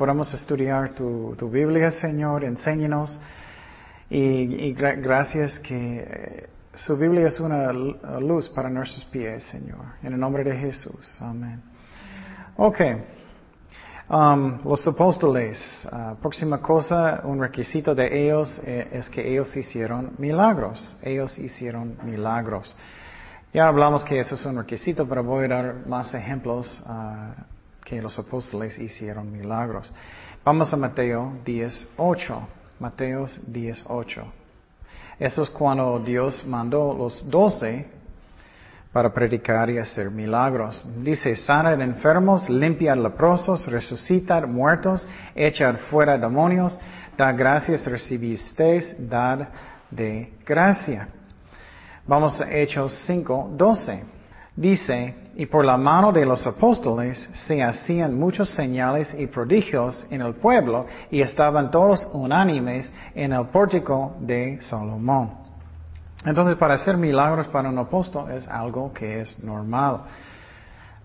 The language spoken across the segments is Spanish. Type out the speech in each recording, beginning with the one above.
podamos estudiar tu, tu Biblia, Señor, enséñanos. Y, y gra- gracias que eh, su Biblia es una luz para nuestros pies, Señor. En el nombre de Jesús. Amén. Ok. Um, los apóstoles, ah, próxima cosa, un requisito de ellos eh, es que ellos hicieron milagros. Ellos hicieron milagros. Ya hablamos que eso es un requisito, pero voy a dar más ejemplos ah, que los apóstoles hicieron milagros. Vamos a Mateo 10.8. Mateo 10.8. Eso es cuando Dios mandó los doce para predicar y hacer milagros. Dice, sanar enfermos, limpiar leprosos, resucitar muertos, echar fuera demonios, dar gracias recibisteis, dar de gracia. Vamos a Hechos 5, 12. Dice, y por la mano de los apóstoles se hacían muchos señales y prodigios en el pueblo y estaban todos unánimes en el pórtico de Salomón. Entonces, para hacer milagros para un apóstol es algo que es normal.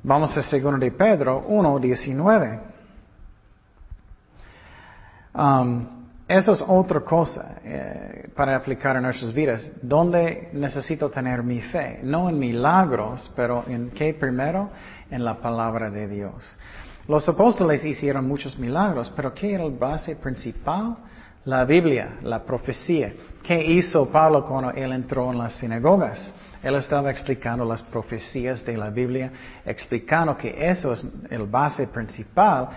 Vamos a 2 de Pedro 1, 19. Um, eso es otra cosa eh, para aplicar en nuestras vidas. ¿Dónde necesito tener mi fe? No en milagros, pero en qué primero? En la palabra de Dios. Los apóstoles hicieron muchos milagros, pero ¿qué era la base principal? La Biblia, la profecía. ¿Qué hizo Pablo cuando él entró en las sinagogas? Él estaba explicando las profecías de la Biblia, explicando que eso es el base principal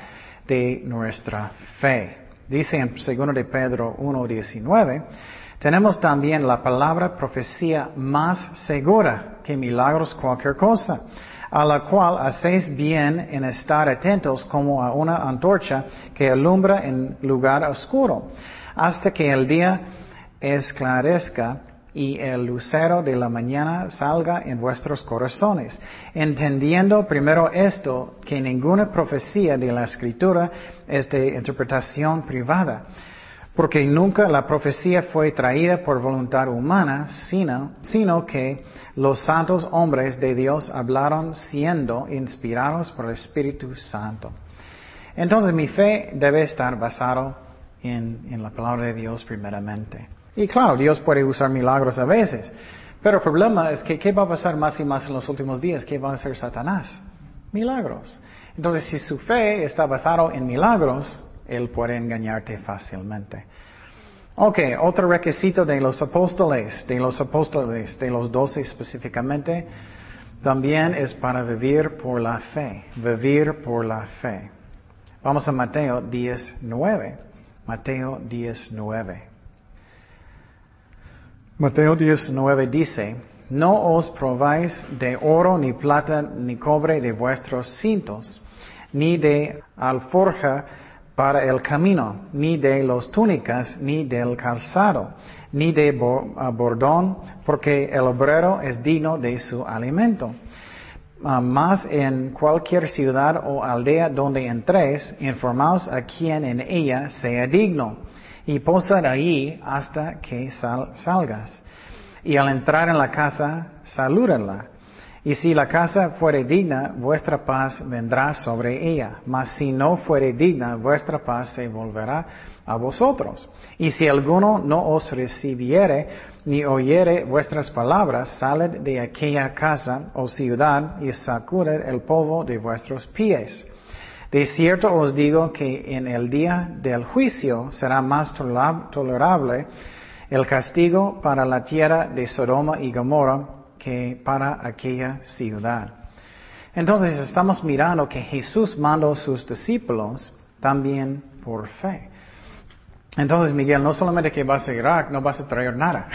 de nuestra fe. Dice en 2 de Pedro 1.19, tenemos también la palabra profecía más segura que milagros cualquier cosa, a la cual hacéis bien en estar atentos como a una antorcha que alumbra en lugar oscuro, hasta que el día esclarezca y el lucero de la mañana salga en vuestros corazones, entendiendo primero esto, que ninguna profecía de la escritura es de interpretación privada, porque nunca la profecía fue traída por voluntad humana, sino, que los santos hombres de Dios hablaron siendo inspirados por el Espíritu Santo. Entonces mi fe debe estar basado en la palabra de Dios primeramente. Y claro, Dios puede usar milagros a veces. Pero el problema es que ¿qué va a pasar más y más en los últimos días? ¿Qué va a hacer Satanás? Milagros. Entonces, si su fe está basada en milagros, él puede engañarte fácilmente. Ok, otro requisito de los apóstoles, de los apóstoles, de los doce específicamente, también es para vivir por la fe, vivir por la fe. Vamos a Mateo 10.9. Mateo 10.9. Mateo 19 dice, no os probáis de oro ni plata ni cobre de vuestros cintos, ni de alforja para el camino, ni de los túnicas, ni del calzado, ni de ah, bordón, porque el obrero es digno de su alimento. Ah, Mas en cualquier ciudad o aldea donde entréis, informaos a quien en ella sea digno, y posad allí hasta que sal- salgas. Y al entrar en la casa, salúdenla. Y si la casa fuere digna, vuestra paz vendrá sobre ella. Mas si no fuere digna, vuestra paz se volverá a vosotros. Y si alguno no os recibiere ni oyere vuestras palabras, saled de aquella casa o ciudad y sacuded el polvo de vuestros pies. De cierto os digo que en el día del juicio será más tolerable el castigo para la tierra de Sodoma y Gomorra que para aquella ciudad. Entonces estamos mirando que Jesús mandó a sus discípulos también por fe. Entonces, Miguel, no solamente que vas a Irak, no vas a traer nada.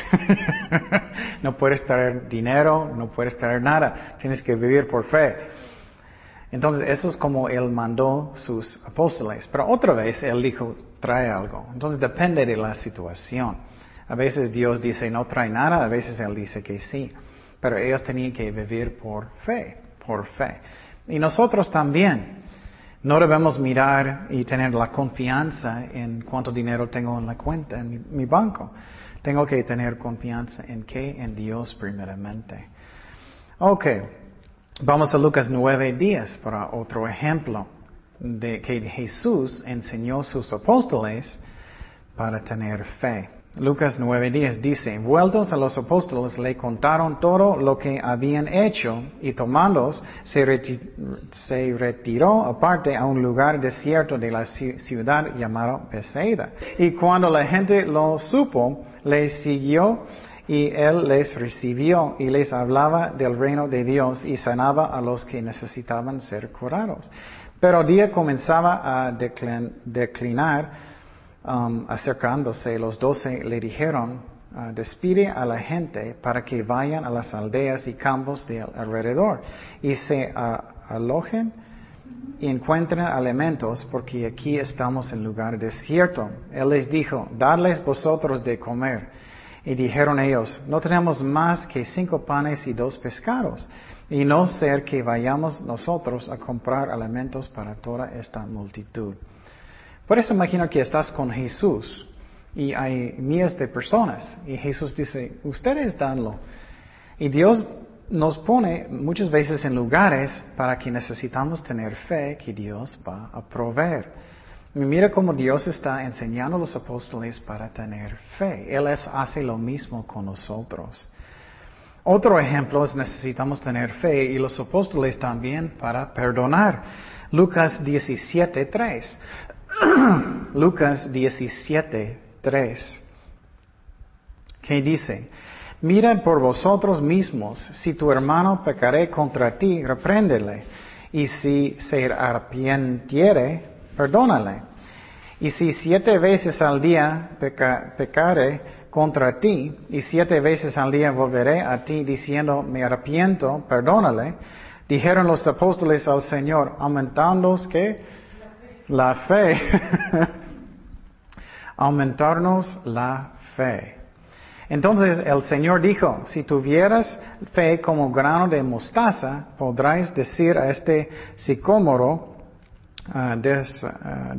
no puedes traer dinero, no puedes traer nada. Tienes que vivir por fe. Entonces, eso es como Él mandó sus apóstoles. Pero otra vez Él dijo, trae algo. Entonces, depende de la situación. A veces Dios dice, no trae nada, a veces Él dice que sí. Pero ellos tenían que vivir por fe, por fe. Y nosotros también. No debemos mirar y tener la confianza en cuánto dinero tengo en la cuenta, en mi, mi banco. Tengo que tener confianza en qué? En Dios primeramente. Ok. Vamos a Lucas 9, 10 para otro ejemplo. de que Jesús enseñó a sus apóstoles para tener fe. Lucas 9:10 dice, vueltos a los apóstoles le contaron todo lo que habían hecho y tomándolos se, retiró aparte a un lugar desierto de la ciudad llamado Bethsaida. Y cuando la gente lo supo, les siguió y él les recibió y les hablaba del reino de Dios y sanaba a los que necesitaban ser curados. Pero el día comenzaba a declinar Um, acercándose, los doce le dijeron, uh, despide a la gente para que vayan a las aldeas y campos de alrededor y se uh, alojen y encuentren alimentos porque aquí estamos en lugar desierto. Él les dijo, dadles vosotros de comer. Y dijeron ellos, no tenemos más que cinco panes y dos pescados, y no ser que vayamos nosotros a comprar alimentos para toda esta multitud. Puedes imaginar que estás con Jesús y hay miles de personas y Jesús dice, ustedes danlo. Y Dios nos pone muchas veces en lugares para que necesitamos tener fe que Dios va a proveer. Mira cómo Dios está enseñando a los apóstoles para tener fe. Él hace lo mismo con nosotros. Otro ejemplo es necesitamos tener fe y los apóstoles también para perdonar. Lucas 17, 3. Lucas 17, 3, que dice, Mira por vosotros mismos, si tu hermano pecare contra ti, repréndele, y si se arrepintiere, perdónale. Y si siete veces al día pecare contra ti, y siete veces al día volveré a ti diciendo, me arrepiento, perdónale, dijeron los apóstoles al Señor, aumentando que la fe, aumentarnos la fe. Entonces el Señor dijo, si tuvieras fe como grano de mostaza, podrás decir a este sicómoro, uh, des, uh,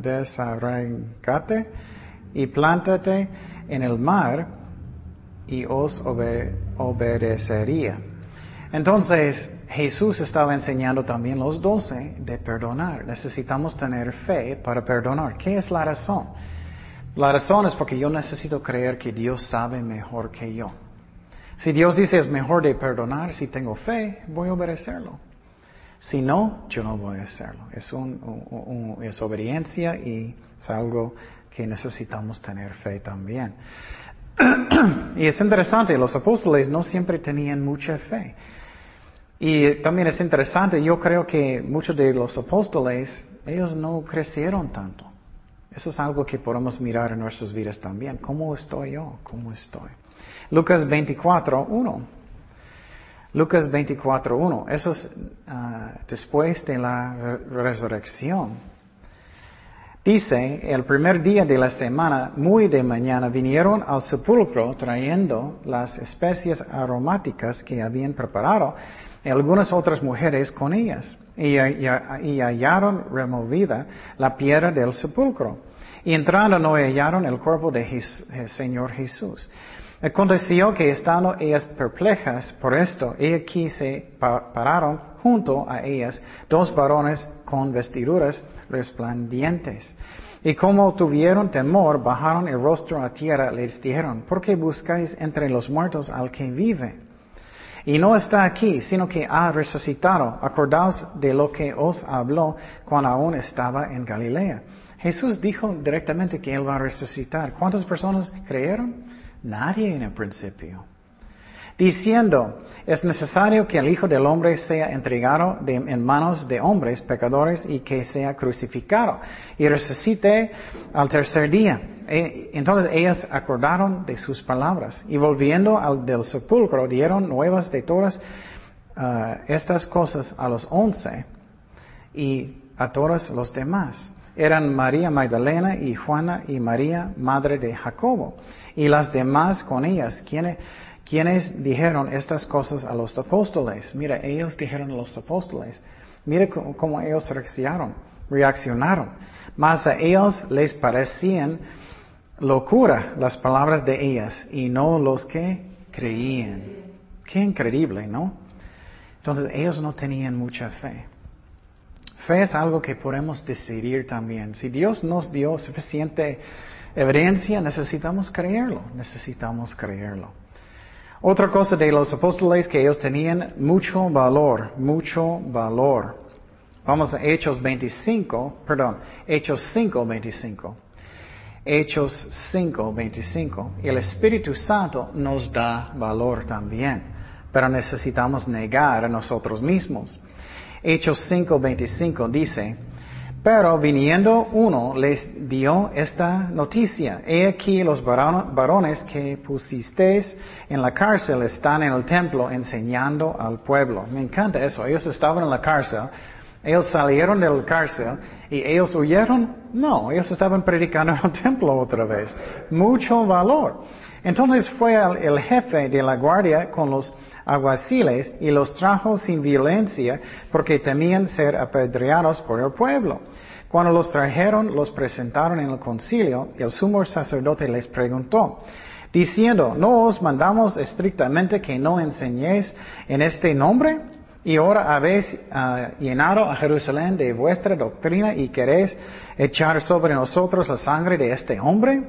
y plántate en el mar y os obedecería. Entonces, Jesús estaba enseñando también los doce de perdonar. Necesitamos tener fe para perdonar. ¿Qué es la razón? La razón es porque yo necesito creer que Dios sabe mejor que yo. Si Dios dice es mejor de perdonar, si tengo fe, voy a obedecerlo. Si no, yo no voy a hacerlo. Es, un, es obediencia y es algo que necesitamos tener fe también. y es interesante, los apóstoles no siempre tenían mucha fe. Y también es interesante, yo creo que muchos de los apóstoles, ellos no crecieron tanto. Eso es algo que podemos mirar en nuestras vidas también. ¿Cómo estoy yo? ¿Cómo estoy? Lucas 24, 1. Lucas 24, 1. Eso es ah, después de la resurrección. Dice, el primer día de la semana, muy de mañana, vinieron al sepulcro trayendo las especies aromáticas que habían preparado y algunas otras mujeres con ellas, y, hallaron removida la piedra del sepulcro. Y entrando no hallaron el cuerpo del Señor Jesús. Aconteció que estando ellas perplejas por esto, y aquí se pararon junto a ellas dos varones con vestiduras resplandientes. Y como tuvieron temor, bajaron el rostro a tierra, les dijeron, ¿por qué buscáis entre los muertos al que vive? Y no está aquí, sino que ha resucitado. Acordaos de lo que os habló cuando aún estaba en Galilea. Jesús dijo directamente que Él va a resucitar. ¿Cuántas personas creyeron? Nadie en el principio diciendo, es necesario que el Hijo del Hombre sea entregado en manos de hombres pecadores y que sea crucificado y resucite al tercer día. E, entonces ellas acordaron de sus palabras y volviendo al del sepulcro dieron nuevas de todas uh, estas cosas a los once y a todos los demás. Eran María Magdalena y Juana y María, madre de Jacobo, y las demás con ellas, quienes ¿Quiénes dijeron estas cosas a los apóstoles? Mira, ellos dijeron a los apóstoles. Mira cómo, ellos reaccionaron. reaccionaron. Mas a ellos les parecían locura las palabras de ellas y no los que creían. Qué increíble, ¿no? Entonces ellos no tenían mucha fe. Fe es algo que podemos decidir también. Si Dios nos dio suficiente evidencia, necesitamos creerlo, necesitamos creerlo. Otra cosa de los apóstoles que ellos tenían mucho valor, mucho valor. Vamos a Hechos 25, perdón, Hechos 5, 25. Hechos 5, 25. El Espíritu Santo nos da valor también, pero necesitamos negar a nosotros mismos. Hechos 5, 25 dice, pero viniendo uno les dio esta noticia. He aquí los varones que pusisteis en la cárcel están en el templo enseñando al pueblo. Me encanta eso. Ellos estaban en la cárcel. Ellos salieron de la cárcel y ellos huyeron. No, ellos estaban predicando en el templo otra vez. Mucho valor. Entonces fue el jefe de la guardia con los aguaciles y los trajo sin violencia porque temían ser apedreados por el pueblo. Cuando los trajeron, los presentaron en el concilio y el sumo sacerdote les preguntó, diciendo, ¿no os mandamos estrictamente que no enseñéis en este nombre? Y ahora habéis ah, llenado a Jerusalén de vuestra doctrina y queréis echar sobre nosotros la sangre de este hombre.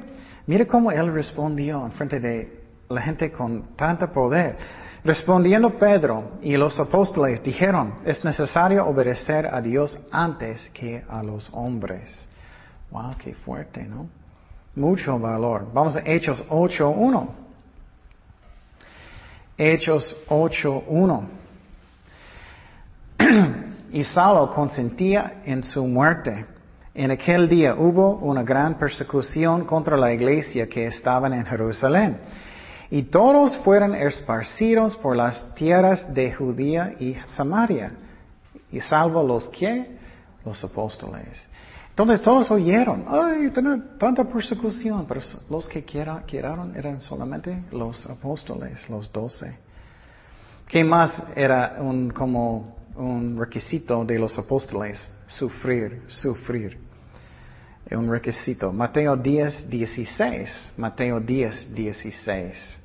Mire cómo él respondió en frente de la gente con tanto poder. Respondiendo Pedro y los apóstoles dijeron, es necesario obedecer a Dios antes que a los hombres. Wow, qué fuerte, ¿no? Mucho valor. Vamos a Hechos 8.1. Hechos 8.1. y Saulo consentía en su muerte. En aquel día hubo una gran persecución contra la iglesia que estaba en Jerusalén. Y todos fueron esparcidos por las tierras de Judía y Samaria. Y salvo los que? Los apóstoles. Entonces todos oyeron, ay, tanta persecución, pero los que quedaron eran solamente los apóstoles, los doce. ¿Qué más era un, como un requisito de los apóstoles? Sufrir, sufrir. Un requisito. Mateo 10, 16. Mateo 10, 16.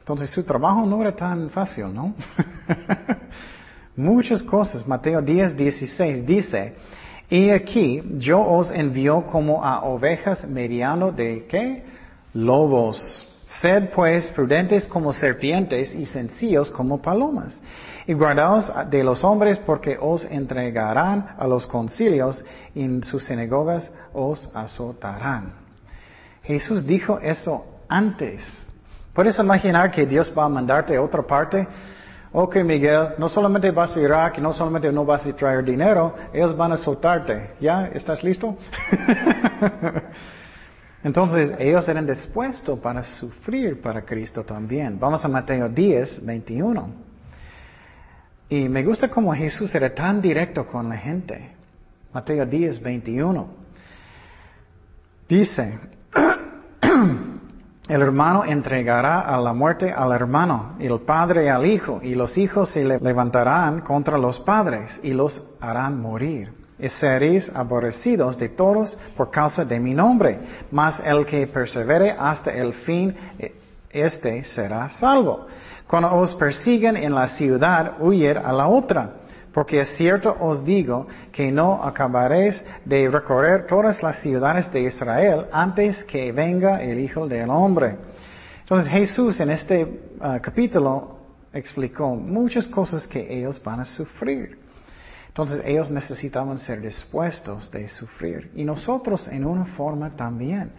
Entonces su trabajo no era tan fácil, ¿no? Muchas cosas. Mateo 10, 16 dice, y aquí yo os envío como a ovejas mediano de qué? Lobos. Sed pues prudentes como serpientes y sencillos como palomas. Y guardaos de los hombres porque os entregarán a los concilios y en sus sinagogas os azotarán. Jesús dijo eso antes. ¿Puedes imaginar que Dios va a mandarte a otra parte? Ok, Miguel, no solamente vas a Irak, no solamente no vas a traer dinero, ellos van a soltarte. ¿Ya? ¿Estás listo? Entonces, ellos eran dispuestos para sufrir para Cristo también. Vamos a Mateo 10, 21. Y me gusta cómo Jesús era tan directo con la gente. Mateo 10, 21. Dice, El hermano entregará a la muerte al hermano, y el padre al hijo, y los hijos se levantarán contra los padres y los harán morir. Y seréis aborrecidos de todos por causa de mi nombre, mas el que persevere hasta el fin, este será salvo. Cuando os persiguen en la ciudad, huir a la otra porque es cierto os digo que no acabaréis de recorrer todas las ciudades de Israel antes que venga el Hijo del Hombre. Entonces Jesús en este uh, capítulo explicó muchas cosas que ellos van a sufrir. Entonces ellos necesitaban ser dispuestos de sufrir. Y nosotros en una forma también.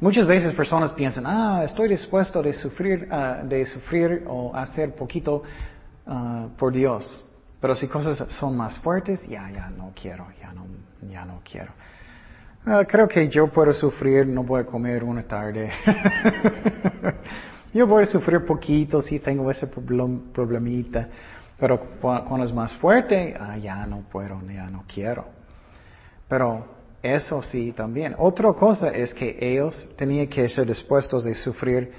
Muchas veces personas piensan, ah, estoy dispuesto de sufrir, uh, de sufrir o hacer poquito uh, por Dios. Pero si cosas son más fuertes, ya, ya no quiero, ya no, ya no quiero. Ah, creo que yo puedo sufrir, no voy a comer una tarde. yo voy a sufrir poquito si tengo ese problemita. Pero cuando es más fuerte, ah, ya no puedo, ya no quiero. Pero eso sí también. Otra cosa es que ellos tenían que ser dispuestos de sufrir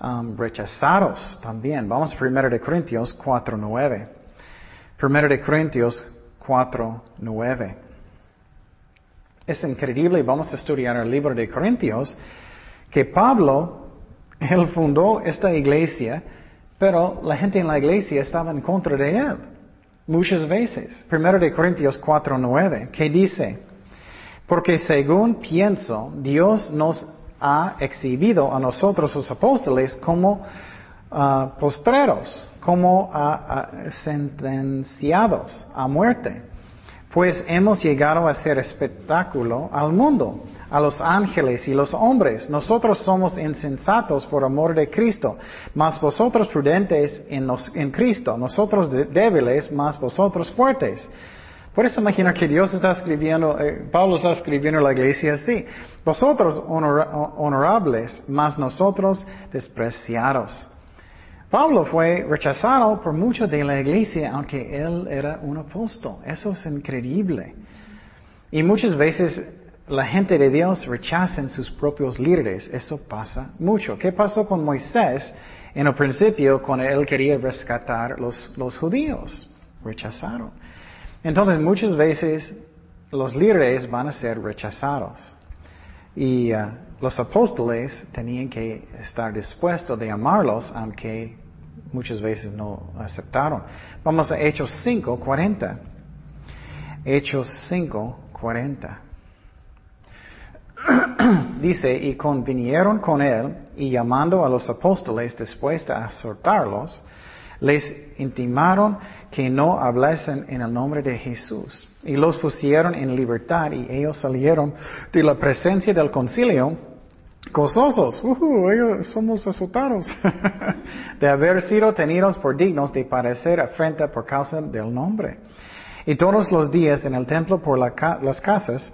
um, rechazados también. Vamos a 1 de Corintios 4.9. Primero de Corintios 4, 9. Es increíble, vamos a estudiar el libro de Corintios, que Pablo, él fundó esta iglesia, pero la gente en la iglesia estaba en contra de él. Muchas veces. Primero de Corintios 4.9, que dice, porque según pienso, Dios nos ha exhibido a nosotros los apóstoles como ah, postreros, como ah, sentenciados a muerte, pues hemos llegado a ser espectáculo al mundo a los ángeles y los hombres. Nosotros somos insensatos por amor de Cristo, mas vosotros prudentes en, Cristo, nosotros débiles, mas vosotros fuertes. Por eso imagina que Dios está escribiendo, eh, Pablo está escribiendo a la iglesia así. Vosotros honorables, mas nosotros despreciados. Pablo fue rechazado por muchos de la iglesia, aunque él era un apóstol. Eso es increíble. Y muchas veces la gente de Dios rechazan sus propios líderes. Eso pasa mucho. ¿Qué pasó con Moisés en el principio cuando él quería rescatar los, los judíos? Rechazaron. Entonces muchas veces los líderes van a ser rechazados. Y uh, los apóstoles tenían que estar dispuestos de amarlos, aunque muchas veces no aceptaron. Vamos a Hechos 5, 40. Hechos 5, 40. dice, y convinieron con él, y llamando a los apóstoles después de azotarlos, les intimaron que no hablasen en el nombre de Jesús. Y los pusieron en libertad y ellos salieron de la presencia del concilio gozosos. Uh ellos somos azotados de haber sido tenidos por dignos de padecer afrenta por causa del nombre. Y todos los días en el templo por las casas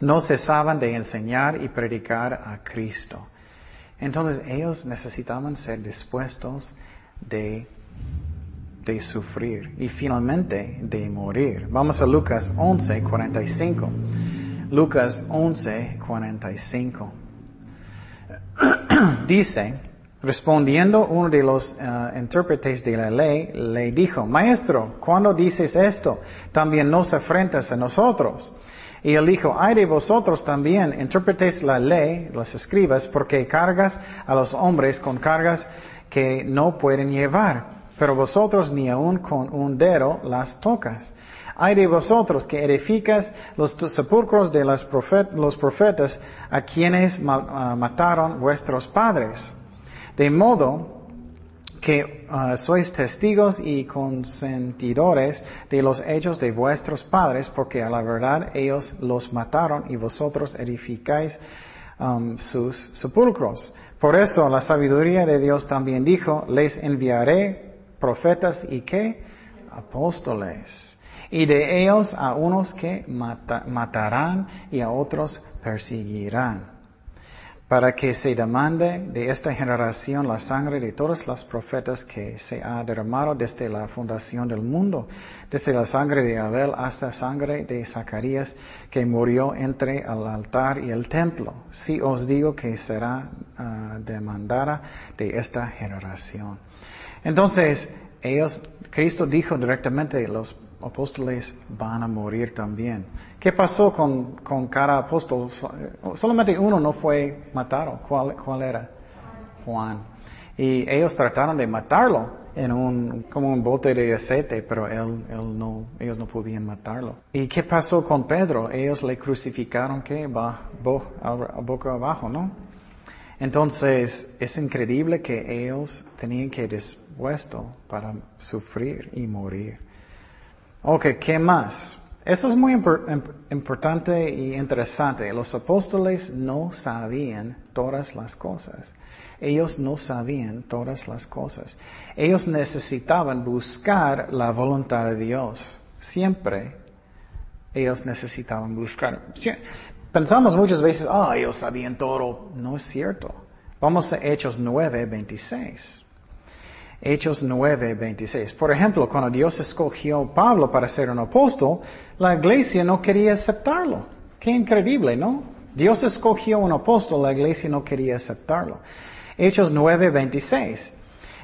no cesaban de enseñar y predicar a Cristo. Entonces ellos necesitaban ser dispuestos de, de sufrir y finalmente de morir. Vamos a Lucas 11, 45. Lucas 11, 45. Dice, respondiendo uno de los uh, intérpretes de la ley, le dijo, Maestro, ¿cuándo dices esto? También nos afrentas a nosotros. Y él dijo, ay de vosotros también, interpretéis la ley, las escribas, porque cargas a los hombres con cargas que no pueden llevar, pero vosotros ni aun con un dedo las tocas. Ay de vosotros que edificas los sepulcros de los profetas a quienes ah, mataron vuestros padres. De modo que uh, sois testigos y consentidores de los hechos de vuestros padres, porque a la verdad ellos los mataron y vosotros edificáis um, sus sepulcros. Por eso la sabiduría de Dios también dijo, les enviaré profetas y qué? Apóstoles. Y de ellos a unos que matarán y a otros perseguirán para que se demande de esta generación la sangre de todos los profetas que se ha derramado desde la fundación del mundo, desde la sangre de Abel hasta sangre de Zacarías que murió entre el altar y el templo. Si os digo que será ah, demandada de esta generación. Entonces, ellos, Cristo dijo directamente, los apóstoles van a morir también. ¿Qué pasó con, con cada apóstol? Solamente uno no fue matado. ¿Cuál, cuál era? Juan. Y ellos trataron de matarlo en un, como un bote de aceite, pero él, él no, ellos no podían matarlo. ¿Y qué pasó con Pedro? Ellos le crucificaron, ¿qué? Va, boca abajo, ¿no? Entonces, es increíble que ellos tenían que dispuesto para sufrir y morir. Ok, ¿qué más? Eso es muy importante y interesante. Los apóstoles no sabían todas las cosas. Ellos no sabían todas las cosas. Ellos necesitaban buscar la voluntad de Dios. Siempre ellos necesitaban buscar. Pensamos muchas veces, ah, oh, ellos sabían todo. No es cierto. Vamos a Hechos 9, 26. Hechos 9, 26. Por ejemplo, cuando Dios escogió a Pablo para ser un apóstol, la iglesia no quería aceptarlo. Qué increíble, ¿no? Dios escogió un apóstol, la iglesia no quería aceptarlo. Hechos 9, 26.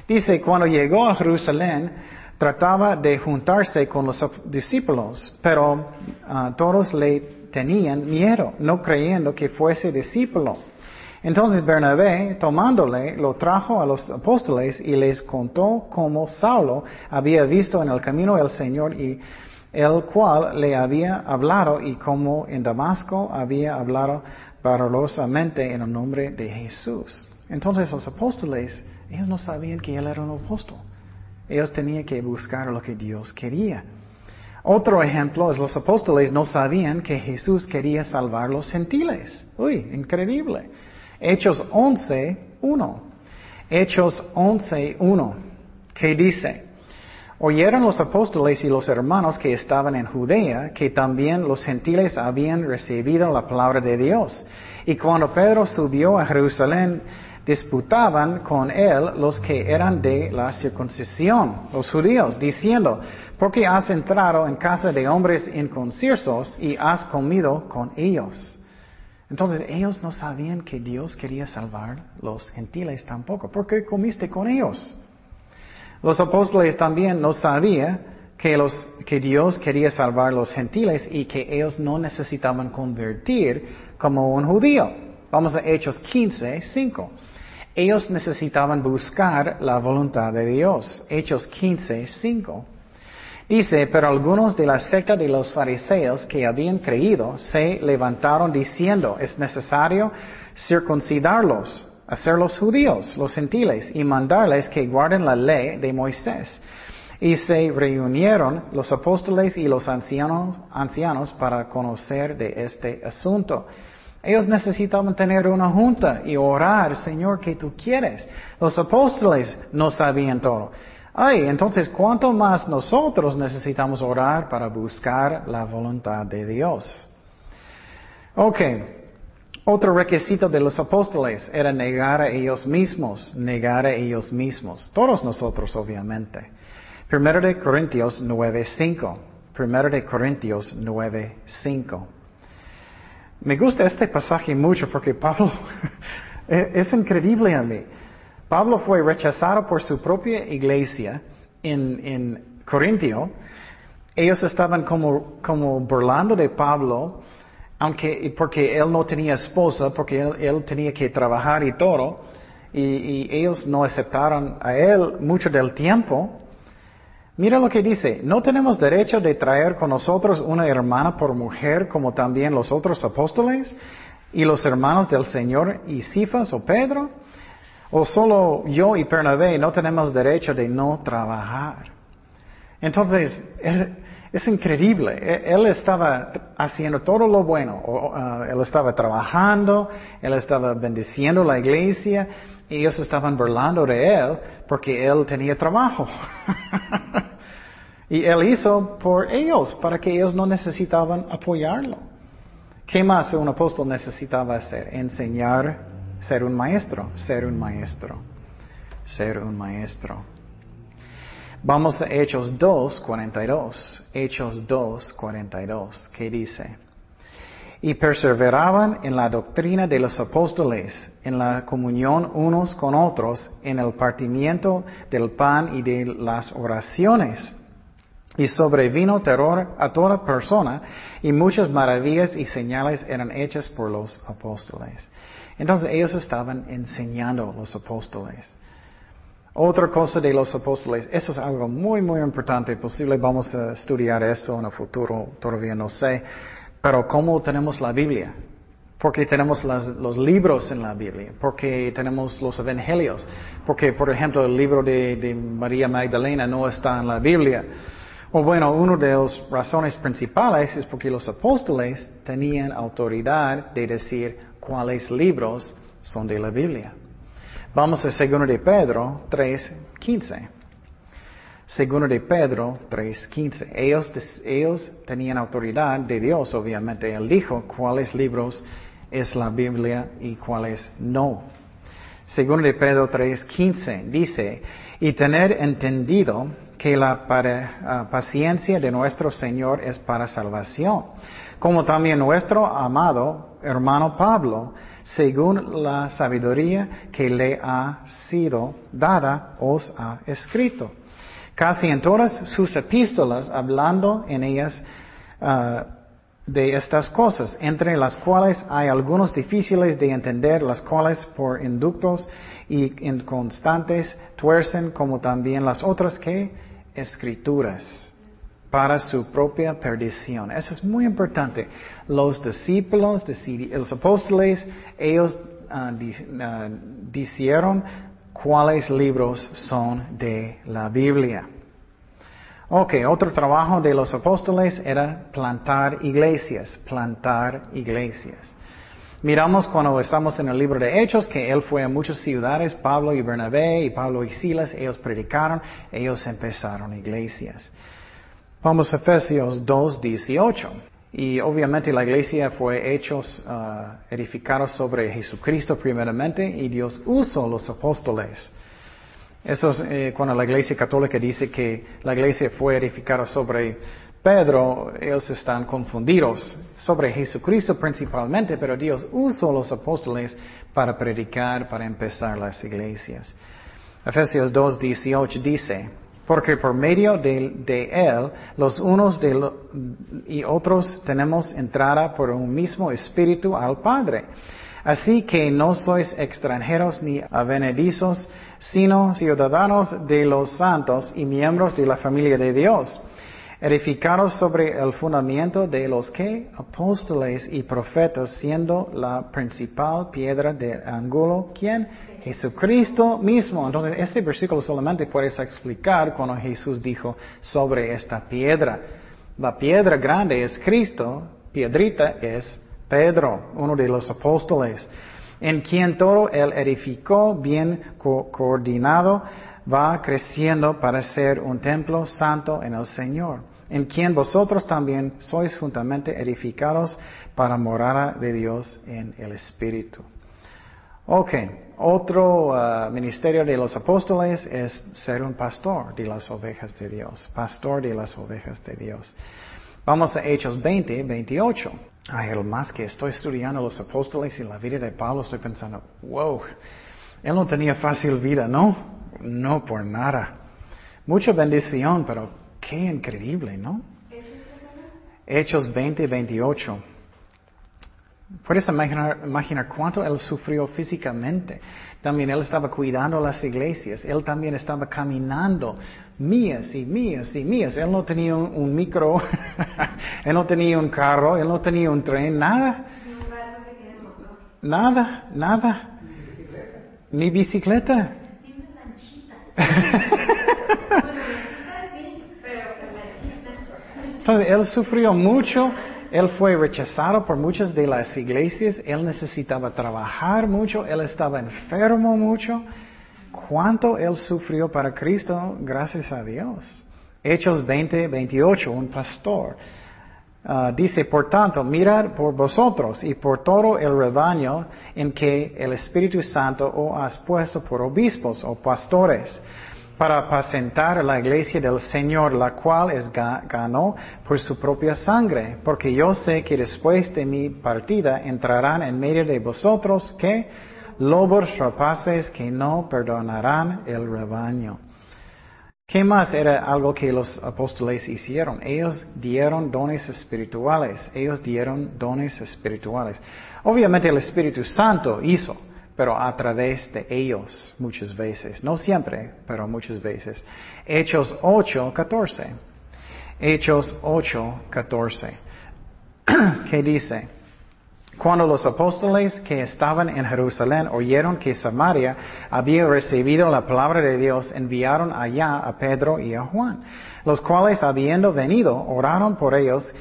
Dice, cuando llegó a Jerusalén, trataba de juntarse con los discípulos, pero ah, todos le tenían miedo, no creyendo que fuese discípulo. Entonces Bernabé, tomándole, lo trajo a los apóstoles y les contó cómo Saulo había visto en el camino el Señor y el cual le había hablado y cómo en Damasco había hablado parolosamente en el nombre de Jesús. Entonces los apóstoles, ellos no sabían que él era un apóstol. Ellos tenían que buscar lo que Dios quería. Otro ejemplo es los apóstoles no sabían que Jesús quería salvar los gentiles. Uy, increíble. Hechos 11, 1. Hechos 11, 1. ¿Qué dice? Oyeron los apóstoles y los hermanos que estaban en Judea que también los gentiles habían recibido la palabra de Dios. Y cuando Pedro subió a Jerusalén, disputaban con él los que eran de la circuncisión, los judíos, diciendo, ¿por qué has entrado en casa de hombres inconciertos y has comido con ellos? Entonces ellos no sabían que Dios quería salvar los gentiles tampoco. ¿Por qué comiste con ellos? Los apóstoles también no sabían que, los, que Dios quería salvar los gentiles y que ellos no necesitaban convertir como un judío. Vamos a Hechos 15, 5. Ellos necesitaban buscar la voluntad de Dios. Hechos 15, 5. Dice, pero algunos de la secta de los fariseos que habían creído se levantaron diciendo, es necesario circuncidarlos, hacerlos judíos, los gentiles, y mandarles que guarden la ley de Moisés. Y se reunieron los apóstoles y los ancianos, ancianos para conocer de este asunto. Ellos necesitaban tener una junta y orar, Señor, que tú quieres. Los apóstoles no sabían todo. Ay, entonces, ¿cuánto más nosotros necesitamos orar para buscar la voluntad de Dios? Ok. Otro requisito de los apóstoles era negar a ellos mismos, negar a ellos mismos. Todos nosotros, obviamente. Primero de Corintios 9.5. Primero de Corintios 9.5. Me gusta este pasaje mucho porque Pablo es increíble a mí. Pablo fue rechazado por su propia iglesia en, en Corintio. Ellos estaban como, burlando de Pablo, aunque, porque él no tenía esposa, porque él, tenía que trabajar y todo, y, y, ellos no aceptaron a él mucho del tiempo. Mira lo que dice, no tenemos derecho de traer con nosotros una hermana por mujer como también los otros apóstoles y los hermanos del Señor y Cifas o Pedro, o solo yo y Bernabé no tenemos derecho de no trabajar. Entonces, es increíble. E, él estaba haciendo todo lo bueno. Uh, él estaba trabajando, él estaba bendiciendo la iglesia, y ellos estaban burlando de él porque él tenía trabajo. y él hizo por ellos, para que ellos no necesitaban apoyarlo. ¿Qué más un apóstol necesitaba hacer? Enseñar, ser un maestro, ser un maestro, ser un maestro. Vamos a Hechos 2, 42. Hechos 2, 42. ¿Qué dice? y perseveraban en la doctrina de los apóstoles, en la comunión unos con otros, en el partimiento del pan y de las oraciones. Y sobrevino terror a toda persona, y muchas maravillas y señales eran hechas por los apóstoles. Entonces ellos estaban enseñando los apóstoles. Otra cosa de los apóstoles, eso es algo muy, muy importante, posible vamos a estudiar eso en el futuro, todavía no sé. Pero ¿cómo tenemos la Biblia? Porque tenemos los libros en la Biblia, porque tenemos los evangelios, porque por ejemplo el libro de, María Magdalena no está en la Biblia. O bueno, una de las razones principales es porque los apóstoles tenían autoridad de decir cuáles libros son de la Biblia. Vamos a 2 de Pedro 3.15. Segundo de Pedro 3.15. Ellos, ellos tenían autoridad de Dios, obviamente. Él dijo cuáles libros es la Biblia y cuáles no. Segundo de Pedro 3.15 dice, y tener entendido que la ah, paciencia de nuestro Señor es para salvación, como también nuestro amado hermano Pablo, según la sabiduría que le ha sido dada, os ha escrito. Casi en todas sus epístolas, hablando en ellas, uh, de estas cosas, entre las cuales hay algunos difíciles de entender, las cuales por inductos y inconstantes tuercen, como también las otras que escrituras para su propia perdición. Eso es muy importante. Los discípulos, los apóstoles, ellos uh, dijeron cuáles libros son de la Biblia. Ok, otro trabajo de los apóstoles era plantar iglesias, plantar iglesias. Miramos cuando estamos en el libro de Hechos que él fue a muchas ciudades, Pablo y Bernabé y Pablo y Silas, ellos predicaron, ellos empezaron iglesias. Vamos a Efesios 2, 18. Y obviamente la iglesia fue hechos, uh, edificados sobre Jesucristo primeramente y Dios usó los apóstoles. Eso es eh, cuando la iglesia católica dice que la iglesia fue edificada sobre Pedro, ellos están confundidos sobre Jesucristo principalmente, pero Dios usó los apóstoles para predicar, para empezar las iglesias. Efesios 2.18 dice, porque por medio de, Él, los unos y otros tenemos entrada por un mismo espíritu al Padre. Así que no sois extranjeros ni avenedizos, sino ciudadanos de los santos y miembros de la familia de Dios, edificados sobre el fundamento de los que apóstoles y profetas, siendo la principal piedra de ángulo, ¿quién? Jesucristo mismo. Entonces, este versículo solamente puedes explicar cuando Jesús dijo sobre esta piedra. La piedra grande es Cristo, piedrita es Pedro, uno de los apóstoles, en quien todo el edificó bien coordinado, va creciendo para ser un templo santo en el Señor, en quien vosotros también sois juntamente edificados para morada de Dios en el Espíritu. Ok, otro uh, ministerio de los apóstoles es ser un pastor de las ovejas de Dios, pastor de las ovejas de Dios. Vamos a Hechos 20, 28. Ay, el más que estoy estudiando los apóstoles y la vida de Pablo, estoy pensando, wow, él no tenía fácil vida, ¿no? No por nada. Mucha bendición, pero qué increíble, ¿no? Hechos 20, 28. Puedes imaginar, imaginar cuánto él sufrió físicamente. También él estaba cuidando las iglesias. Él también estaba caminando mías y mías y mías. Él no tenía un, micro, él no tenía un carro, él no tenía un tren, nada. Nada, nada. Ni bicicleta. Entonces, él sufrió mucho él fue rechazado por muchas de las iglesias, él necesitaba trabajar mucho, él estaba enfermo mucho. ¿Cuánto él sufrió para Cristo? Gracias a Dios. Hechos 20, 28, un pastor. Uh, dice, por tanto, mirad por vosotros y por todo el rebaño en que el Espíritu Santo os ha puesto por obispos o pastores para apacentar la iglesia del Señor, la cual es ganó por su propia sangre, porque yo sé que después de mi partida entrarán en medio de vosotros que lobos rapaces que no perdonarán el rebaño. ¿Qué más era algo que los apóstoles hicieron? Ellos dieron dones espirituales, ellos dieron dones espirituales. Obviamente el Espíritu Santo hizo, pero a través de ellos muchas veces. No siempre, pero muchas veces. Hechos 8, 14. Hechos 8, 14. ¿Qué dice? Cuando los apóstoles que estaban en Jerusalén oyeron que Samaria había recibido la palabra de Dios, enviaron allá a Pedro y a Juan, los cuales habiendo venido, oraron por ellos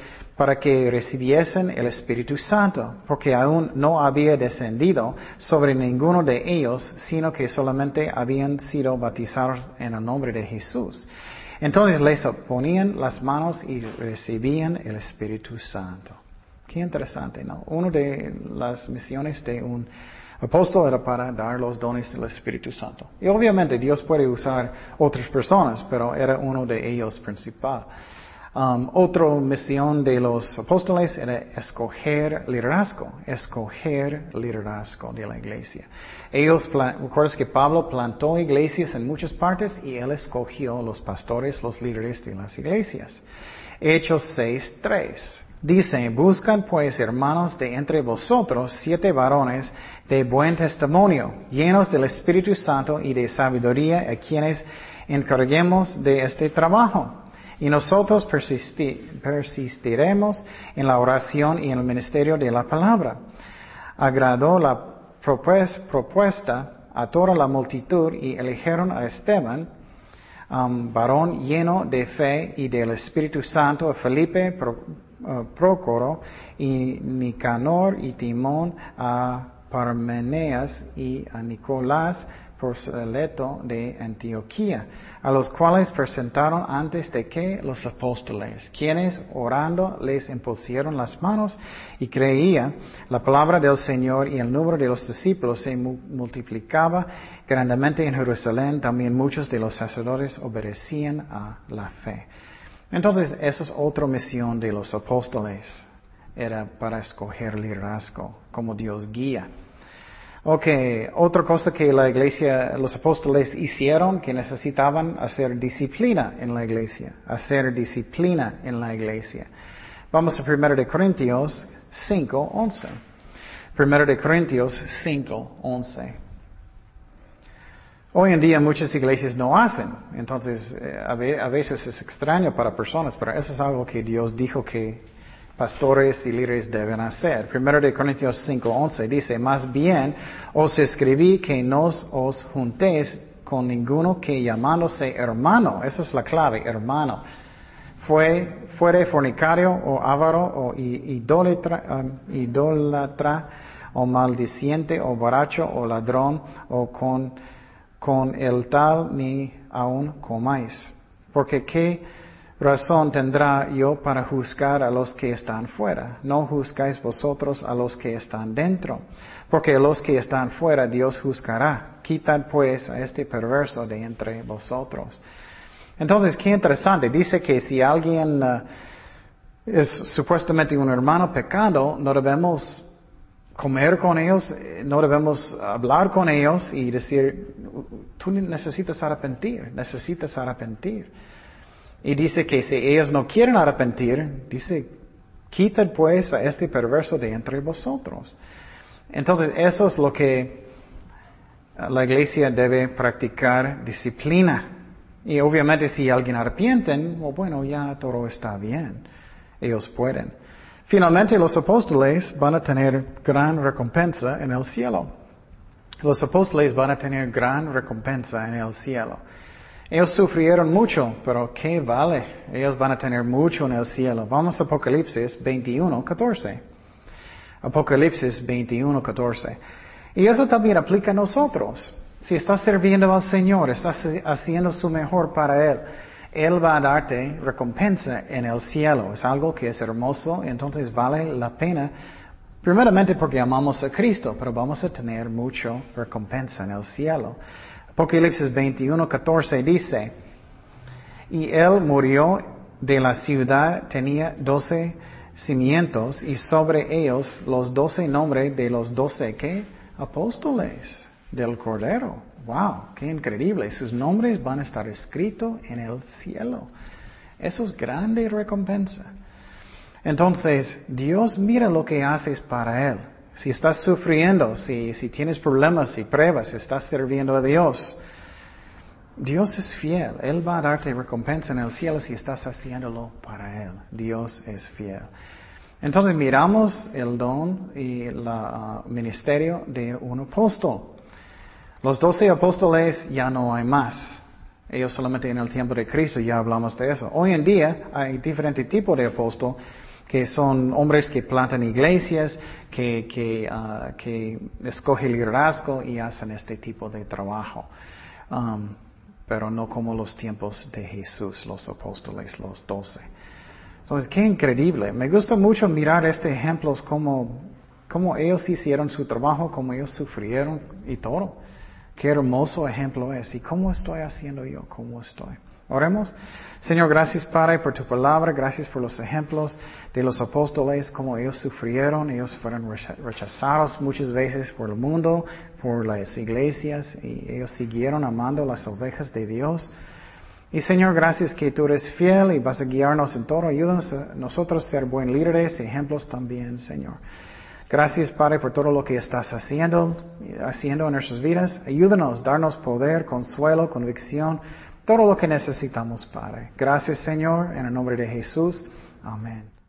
para que recibiesen el Espíritu Santo, porque aún no había descendido sobre ninguno de ellos, sino que solamente habían sido bautizados en el nombre de Jesús. Entonces les ponían las manos y recibían el Espíritu Santo. Qué interesante, ¿no? Una de las misiones de un apóstol era para dar los dones del Espíritu Santo. Y obviamente Dios puede usar otras personas, pero era uno de ellos principal. Um, otra misión de los apóstoles era escoger liderazgo, escoger liderazgo de la iglesia. Ellos, recuerdas que Pablo plantó iglesias en muchas partes y él escogió los pastores, los líderes de las iglesias. Hechos 6.3. Dice, buscan pues hermanos de entre vosotros siete varones de buen testimonio, llenos del Espíritu Santo y de sabiduría, a quienes encarguemos de este trabajo. Y nosotros persistiremos en la oración y en el ministerio de la palabra. Agradó la propuesta a toda la multitud y eligieron a Esteban, um, varón lleno de fe y del Espíritu Santo, a Felipe, uh, Procoro y Nicanor y Timón, a Parmeneas y a Nicolás, proseleto de Antioquía, a los cuales presentaron antes de que los apóstoles, quienes orando les impusieron las manos y creía la palabra del Señor y el número de los discípulos se multiplicaba grandemente en Jerusalén, también muchos de los sacerdotes obedecían a la fe. Entonces, esa es otra misión de los apóstoles, era para escoger liderazgo, como Dios guía. Ok, otra cosa que la iglesia, los apóstoles hicieron, que necesitaban hacer disciplina en la iglesia, hacer disciplina en la iglesia. Vamos a 1 de Corintios 5, 11. 1 de Corintios 5, 11. Hoy en día muchas iglesias no hacen, entonces eh, a veces es extraño para personas, pero eso es algo que Dios dijo que pastores y líderes deben hacer. Primero de Corintios 5:11 dice, más bien os escribí que no os juntéis con ninguno que llamándose hermano, eso es la clave, hermano, fue, fuere fornicario o avaro o idólatra, um, idólatra o maldiciente o borracho o ladrón o con, con el tal ni aún comáis. Porque qué razón tendrá yo para juzgar a los que están fuera. No juzgáis vosotros a los que están dentro, porque a los que están fuera Dios juzgará. Quitad pues a este perverso de entre vosotros. Entonces, qué interesante. Dice que si alguien uh, es supuestamente un hermano pecado, no debemos comer con ellos, eh, no debemos hablar con ellos y decir, tú necesitas arrepentir, necesitas arrepentir. Y dice que si ellos no quieren arrepentir, dice, quitad pues a este perverso de entre vosotros. Entonces, eso es lo que la iglesia debe practicar disciplina. Y obviamente si alguien arrepienten, bueno, ya todo está bien. Ellos pueden. Finalmente los apóstoles van a tener gran recompensa en el cielo. Los apóstoles van a tener gran recompensa en el cielo. Ellos sufrieron mucho, pero ¿qué vale? Ellos van a tener mucho en el cielo. Vamos a Apocalipsis 21, 14. Apocalipsis 21, 14. Y eso también aplica a nosotros. Si estás sirviendo al Señor, estás haciendo su mejor para Él, Él va a darte recompensa en el cielo. Es algo que es hermoso, entonces vale la pena, primeramente porque amamos a Cristo, pero vamos a tener mucho recompensa en el cielo. Apocalipsis 21, 14 dice, y él murió de la ciudad, tenía doce cimientos y sobre ellos los doce nombres de los doce, ¿qué? Apóstoles del Cordero. Wow, qué increíble. Sus nombres van a estar escritos en el cielo. Eso es grande recompensa. Entonces, Dios mira lo que haces para Él. Si estás sufriendo, si, si tienes problemas y pruebas, estás sirviendo a Dios. Dios es fiel. Él va a darte recompensa en el cielo si estás haciéndolo para Él. Dios es fiel. Entonces miramos el don y el uh, ministerio de un apóstol. Los doce apóstoles ya no hay más. Ellos solamente en el tiempo de Cristo ya hablamos de eso. Hoy en día hay diferentes tipos de apóstol que son hombres que plantan iglesias, que, que, uh, que escogen liderazgo y hacen este tipo de trabajo. Um, pero no como los tiempos de Jesús, los apóstoles, los doce. Entonces, qué increíble. Me gusta mucho mirar estos ejemplos como, como ellos hicieron su trabajo, como ellos sufrieron y todo. Qué hermoso ejemplo es. ¿Y cómo estoy haciendo yo? ¿Cómo estoy? Oremos. Señor, gracias Padre por tu palabra, gracias por los ejemplos de los apóstoles, cómo ellos sufrieron, ellos fueron rechazados muchas veces por el mundo, por las iglesias, y ellos siguieron amando las ovejas de Dios. Y Señor, gracias que tú eres fiel y vas a guiarnos en todo. Ayúdanos a nosotros a ser buen líderes, ejemplos también, Señor. Gracias, Padre, por todo lo que estás haciendo, haciendo en nuestras vidas. Ayúdanos, darnos poder, consuelo, convicción todo lo que necesitamos, Padre. Gracias, Señor, en el nombre de Jesús. Amén.